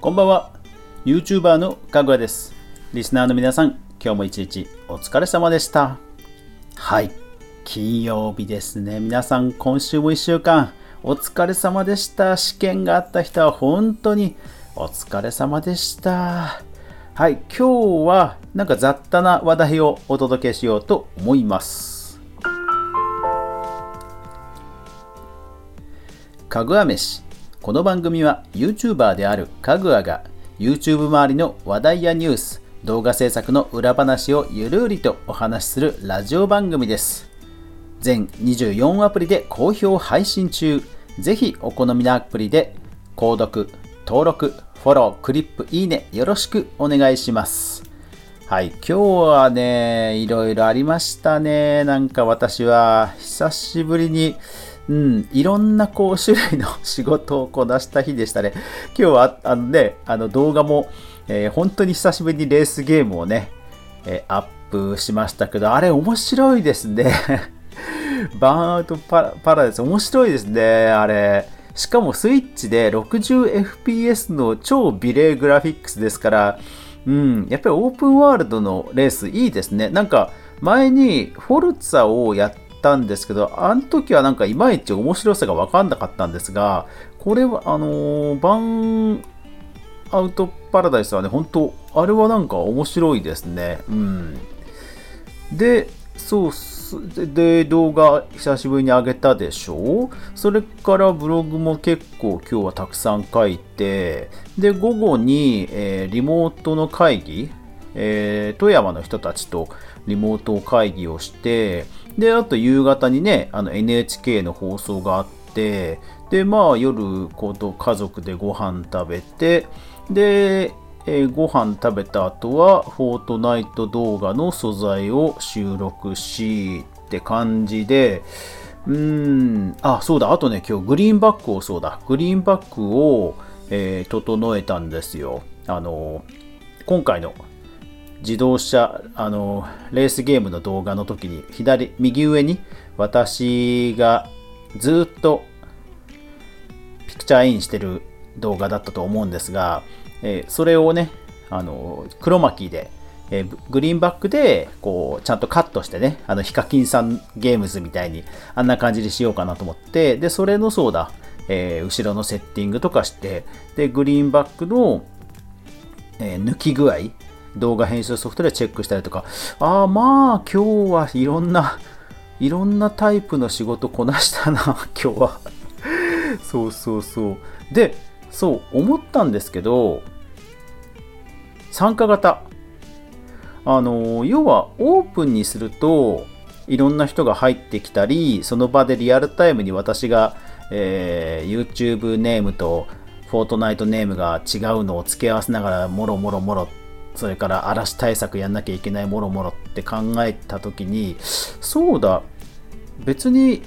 こんばんは。YouTuber のかぐわです。リスナーの皆さん今日も一日お疲れ様でした。はい。金曜日ですね。皆さん今週も1週間お疲れ様でした。試験があった人は本当にお疲れ様でした。はい。今日はなんか雑多な話題をお届けしようと思います。かぐわ飯。この番組は YouTuber であるかぐわが YouTube 周りの話題やニュース、動画制作の裏話をゆるりとお話しするラジオ番組です。全24アプリで好評配信中。ぜひお好みのアプリで購読、登録、フォロー、クリップ、いいねよろしくお願いします。はい、今日はね、いろいろありましたね。なんか私は久しぶりにうん、いろんなこう種類の仕事をこなした日でしたね。今日はあのね、あの動画も、えー、本当に久しぶりにレースゲームをね、えー、アップしましたけど、あれ面白いですね。バーンアウトパラダイス面白いですね、あれ。しかもスイッチで 60fps の超美麗グラフィックスですから、うん、やっぱりオープンワールドのレースいいですね。なんか前にフォルツァをやってったんですけど、あの時はなんかいまいち面白さが分かんなかったんですが、これは、あのー、バンアウトパラダイスはね、本当あれはなんか面白いですね。うん。で、そうで、動画久しぶりに上げたでしょ？うそれからブログも結構今日はたくさん書いて、で、午後に、えー、リモートの会議、えー、富山の人たちとリモート会議をして、で、あと夕方にね、あの NHK の放送があって、で、まあ夜、こうと家族でご飯食べて、で、えー、ご飯食べた後は、フォートナイト動画の素材を収録し、って感じで、うーん、あ、そうだ、あとね、今日グリーンバックをそうだ、グリーンバックを、えー、整えたんですよ。あの、今回の自動車、あの、レースゲームの動画の時に、左、右上に私がずっとピクチャーインしてる動画だったと思うんですが、えー、それをね、あの、黒巻きで、えー、グリーンバックで、こう、ちゃんとカットしてね、あの、ヒカキンさんゲームズみたいに、あんな感じにしようかなと思って、で、それのそうだ、えー、後ろのセッティングとかして、で、グリーンバックの、え抜き具合、動画編集ソフトでチェックしたりとか、ああ、まあ、今日はいろんな、いろんなタイプの仕事こなしたな、今日は。そうそうそう。で、そう、思ったんですけど、参加型。あの、要はオープンにすると、いろんな人が入ってきたり、その場でリアルタイムに私が、えー、YouTube ネームとフォートナイトネームが違うのを付け合わせながら、もろもろもろそれから嵐対策やんなきゃいけないもろもろって考えた時にそうだ別に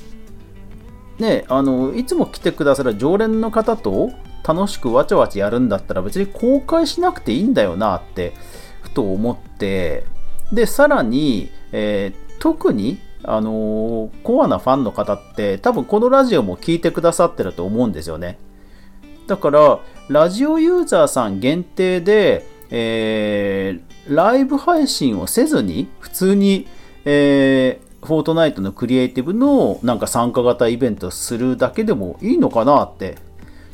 ねあのいつも来てくださる常連の方と楽しくわちゃわちゃやるんだったら別に公開しなくていいんだよなってふと思ってでさらに、えー、特にあのー、コアなファンの方って多分このラジオも聞いてくださってると思うんですよね。だからラジオユーザーさん限定でえー、ライブ配信をせずに、普通に、えー、フォートナイトのクリエイティブのなんか参加型イベントするだけでもいいのかなって、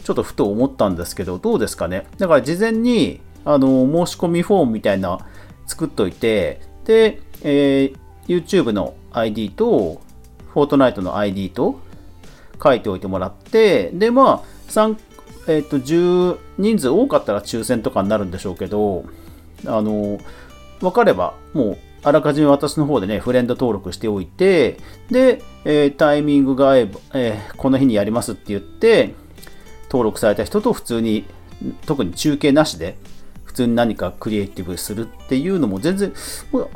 ちょっとふと思ったんですけど、どうですかね？だから事前に、あの、申し込みフォームみたいな作っといて、で、えー、YouTube の ID と、フォートナイトの ID と書いておいてもらって、で、まあ、参えっ、ー、と、10人数多かったら抽選とかになるんでしょうけど、あの、分かれば、もう、あらかじめ私の方でね、フレンド登録しておいて、で、えー、タイミングが合えば、えー、この日にやりますって言って、登録された人と普通に、特に中継なしで、普通に何かクリエイティブするっていうのも全然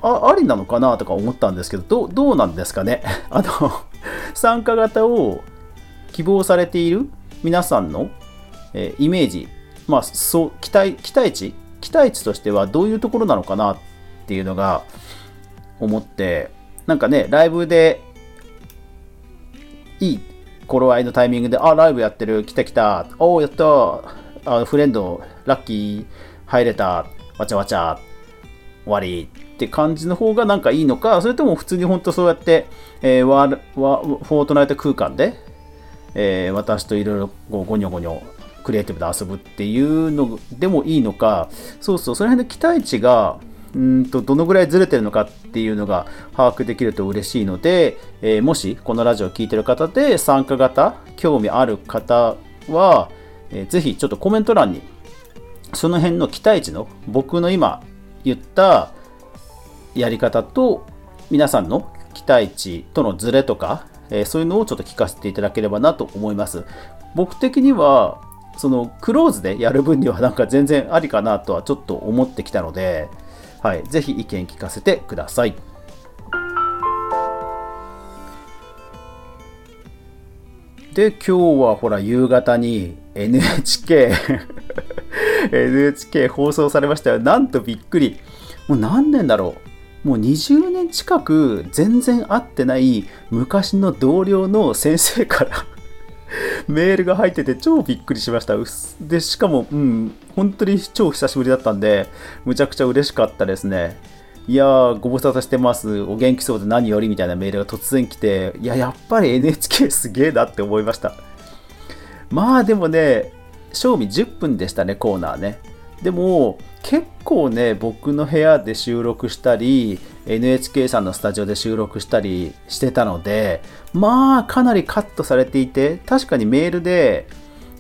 あありなのかなとか思ったんですけど、どどうなんですかね？あの、参加型を希望されている皆さんのえー、イメージ、まあ、そう期待期待値？期待値としてはどういうところなのかなっていうのが思ってなんかねライブでいい頃合いのタイミングであライブやってる来た来たおおやったあフレンド、ラッキー、入れた、わちゃわちゃ、終わりって感じの方がなんかいいのか、それとも普通に本当そうやって、えー、ワーワフォートナイト空間で、えー、私といろいろゴニョゴニョクリエイティブで遊ぶっていうのでもいいのか、そうそう、その辺の期待値が、うんとどのぐらいずれてるのかっていうのが把握できると嬉しいので、えー、もしこのラジオを聴いてる方で参加型興味ある方は、えー、ぜひちょっとコメント欄にその辺の期待値の僕の今言ったやり方と皆さんの期待値とのズレとか、えー、そういうのをちょっと聞かせていただければなと思います。僕的にはそのクローズでやる分にはなんか全然ありかなとはちょっと思ってきたので、はい、ぜひ意見聞かせてください。で、今日はほら夕方に NHK NHK 放送されましたよ。なんとびっくり。もう何年だろう。もう20年近く全然会ってない昔の同僚の先生からメールが入ってて超びっくりしました。で、しかも、うん、本当に超久しぶりだったんで、むちゃくちゃ嬉しかったですね。いやー、ご無沙汰してます。お元気そうで何よりみたいなメールが突然来て、いや、やっぱり NHK すげえなって思いました。まあでもね、賞味10分でしたね、コーナーね。でも、結構ね、僕の部屋で収録したり、NHK さんのスタジオで収録したりしてたので、まあ、かなりカットされていて、確かにメールで、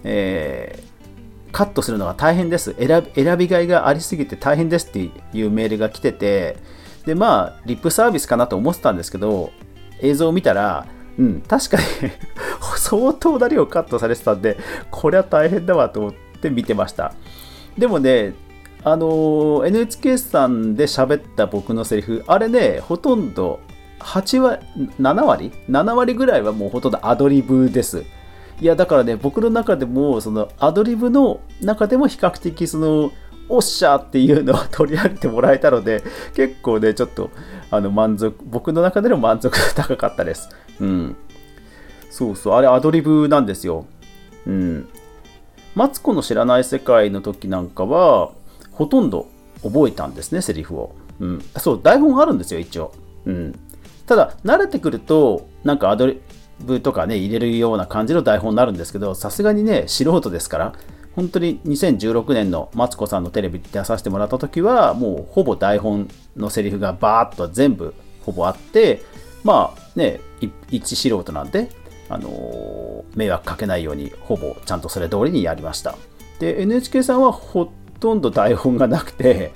えー、カットするのが大変です。選び選びがいがありすぎて大変ですっていうメールが来てて、で、まあ、リップサービスかなと思ってたんですけど、映像を見たら、うん、確かに 相当な量カットされてたんで、これは大変だわと思って見てました。でもね、あの NHK さんで喋った僕のセリフ、あれね、ほとんど8割、7割 ?7 割ぐらいはもうほとんどアドリブです。いや、だからね、僕の中でも、そのアドリブの中でも比較的、その、おっしゃっていうのを取り上げてもらえたので、結構ね、ちょっと、あの、満足、僕の中での満足が高かったです。うん。そうそう、あれアドリブなんですよ。うん。マツコの知らない世界の時なんかは、ほとんど覚えたんですね、セリフを。うん。そう、台本あるんですよ、一応。うん。ただ、慣れてくると、なんかアドリブとかね、入れるような感じの台本になるんですけど、さすがにね、素人ですから、本当に2016年のマツコさんのテレビ出させてもらった時は、もうほぼ台本のセリフがバーッと全部ほぼあって、まあね、一素人なんで、あの、迷惑かけないようにほぼちゃんとそれ通りにやりました。で、NHK さんはほとんど台本がなくて、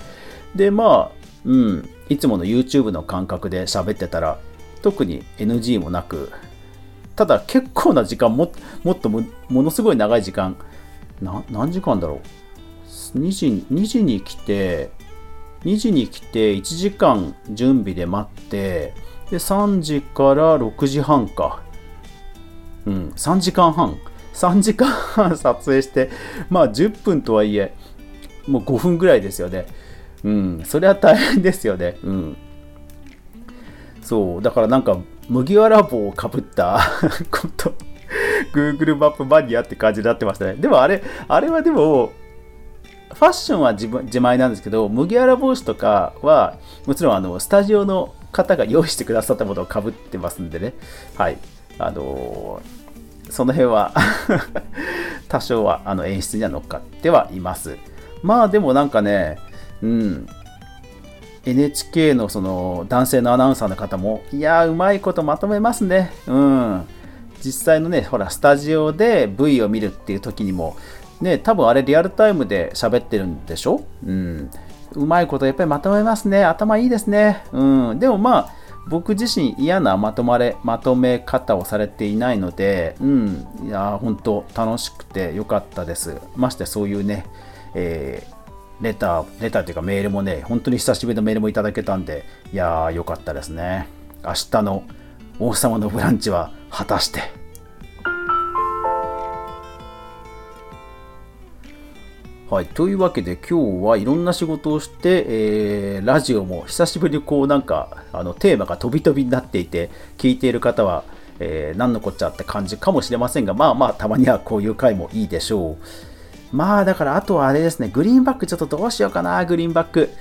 で、まあ、うん、いつもの YouTube の感覚で喋ってたら、特に NG もなく、ただ結構な時間も、もっとものすごい長い時間、何時間だろう？2時 ?2 時に来て、2時に来て1時間準備で待って、で、3時から6時半か。うん、3時間半。3時間半撮影して、まあ10分とはいえ、もう5分ぐらいですよね。うん、それは大変ですよね。うん。そう、だからなんか、麦わら帽をかぶった こと、Google マップマニアって感じになってましたね。でもあれ、あれはでも、ファッションは自分自前なんですけど、麦わら帽子とかは、もちろんあのスタジオの方が用意してくださったものをかぶってますんでね。はい。あの、その辺は 多少はあの演出には乗っかってはいます。まあでもなんかね、うん、NHK のその男性のアナウンサーの方も、いや、うまいことまとめますね。うん。実際のね、ほら、スタジオで V を見るっていう時にも、ね、多分あれリアルタイムで喋ってるんでしょ？うん。うまいことやっぱりまとめますね。頭いいですね。うん。でもまあ、僕自身嫌なまとまれ、まとめ方をされていないので、うん。いや、本当楽しくてよかったです。ましてそういうね、えー、レター、レターというかメールもね、本当に久しぶりのメールもいただけたんで、いやー、よかったですね。明日の王様のブランチは果たして。はい、というわけで今日はいろんな仕事をして、えー、ラジオも久しぶりにこうなんかあのテーマが飛び飛びになっていて聞いている方は、えー、何のこっちゃって感じかもしれませんがまあまあたまにはこういう回もいいでしょう。まあだからあとはあれですね、グリーンバックちょっとどうしようかな、グリーンバック。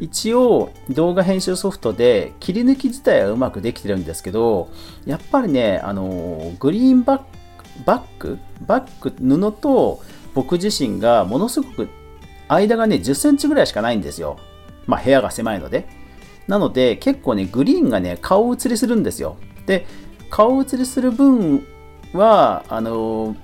一応動画編集ソフトで切り抜き自体はうまくできてるんですけど、やっぱりね、あのグリーンバック、バックバック布と僕自身がものすごく間がね10センチぐらいしかないんですよ。まあ部屋が狭いので。なので結構ねグリーンがね顔写りするんですよ。で顔写りする分はあの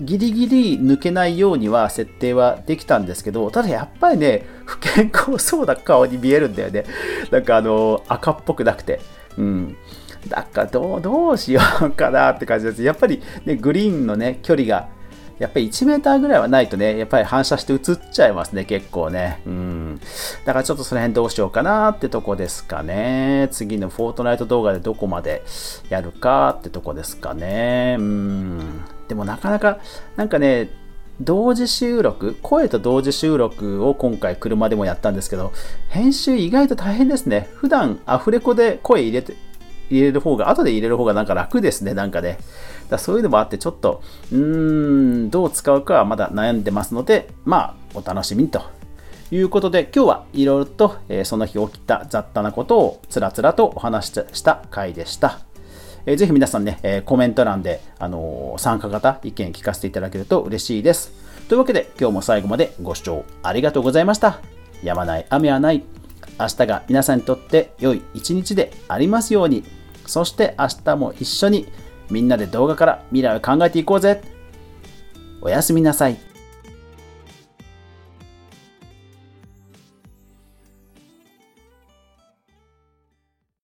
ギリギリ抜けないようには設定はできたんですけど、ただやっぱりね、不健康そうな顔に見えるんだよね。なんかあの、赤っぽくなくて。うん。だから、どうしようかなって感じです。やっぱりね、グリーンのね、距離がやっぱり1メーターぐらいはないとね、やっぱり反射して映っちゃいますね、結構ね。うん。だからちょっとその辺どうしようかなってとこですかね。次のフォートナイト動画でどこまでやるかってとこですかね。うん。でもなかなか、なんかね、同時収録、声と同時収録を今回車でもやったんですけど、編集意外と大変ですね。普段アフレコで声入れて、入れる方が、後で入れる方がなんか楽ですね、なんかね。だそういうのもあって、ちょっと、うーん、どう使うかはまだ悩んでますので、まあ、お楽しみにということで、今日はいろいろと、えー、その日起きた雑多なことをつらつらとお話しした回でした。えー、ぜひ皆さんね、えー、コメント欄で、あのー、参加型意見聞かせていただけると嬉しいです。というわけで、今日も最後までご視聴ありがとうございました。やまない雨はない。明日が皆さんにとって良い一日でありますように。そして明日も一緒にみんなで動画から未来を考えていこうぜおやすみなさい。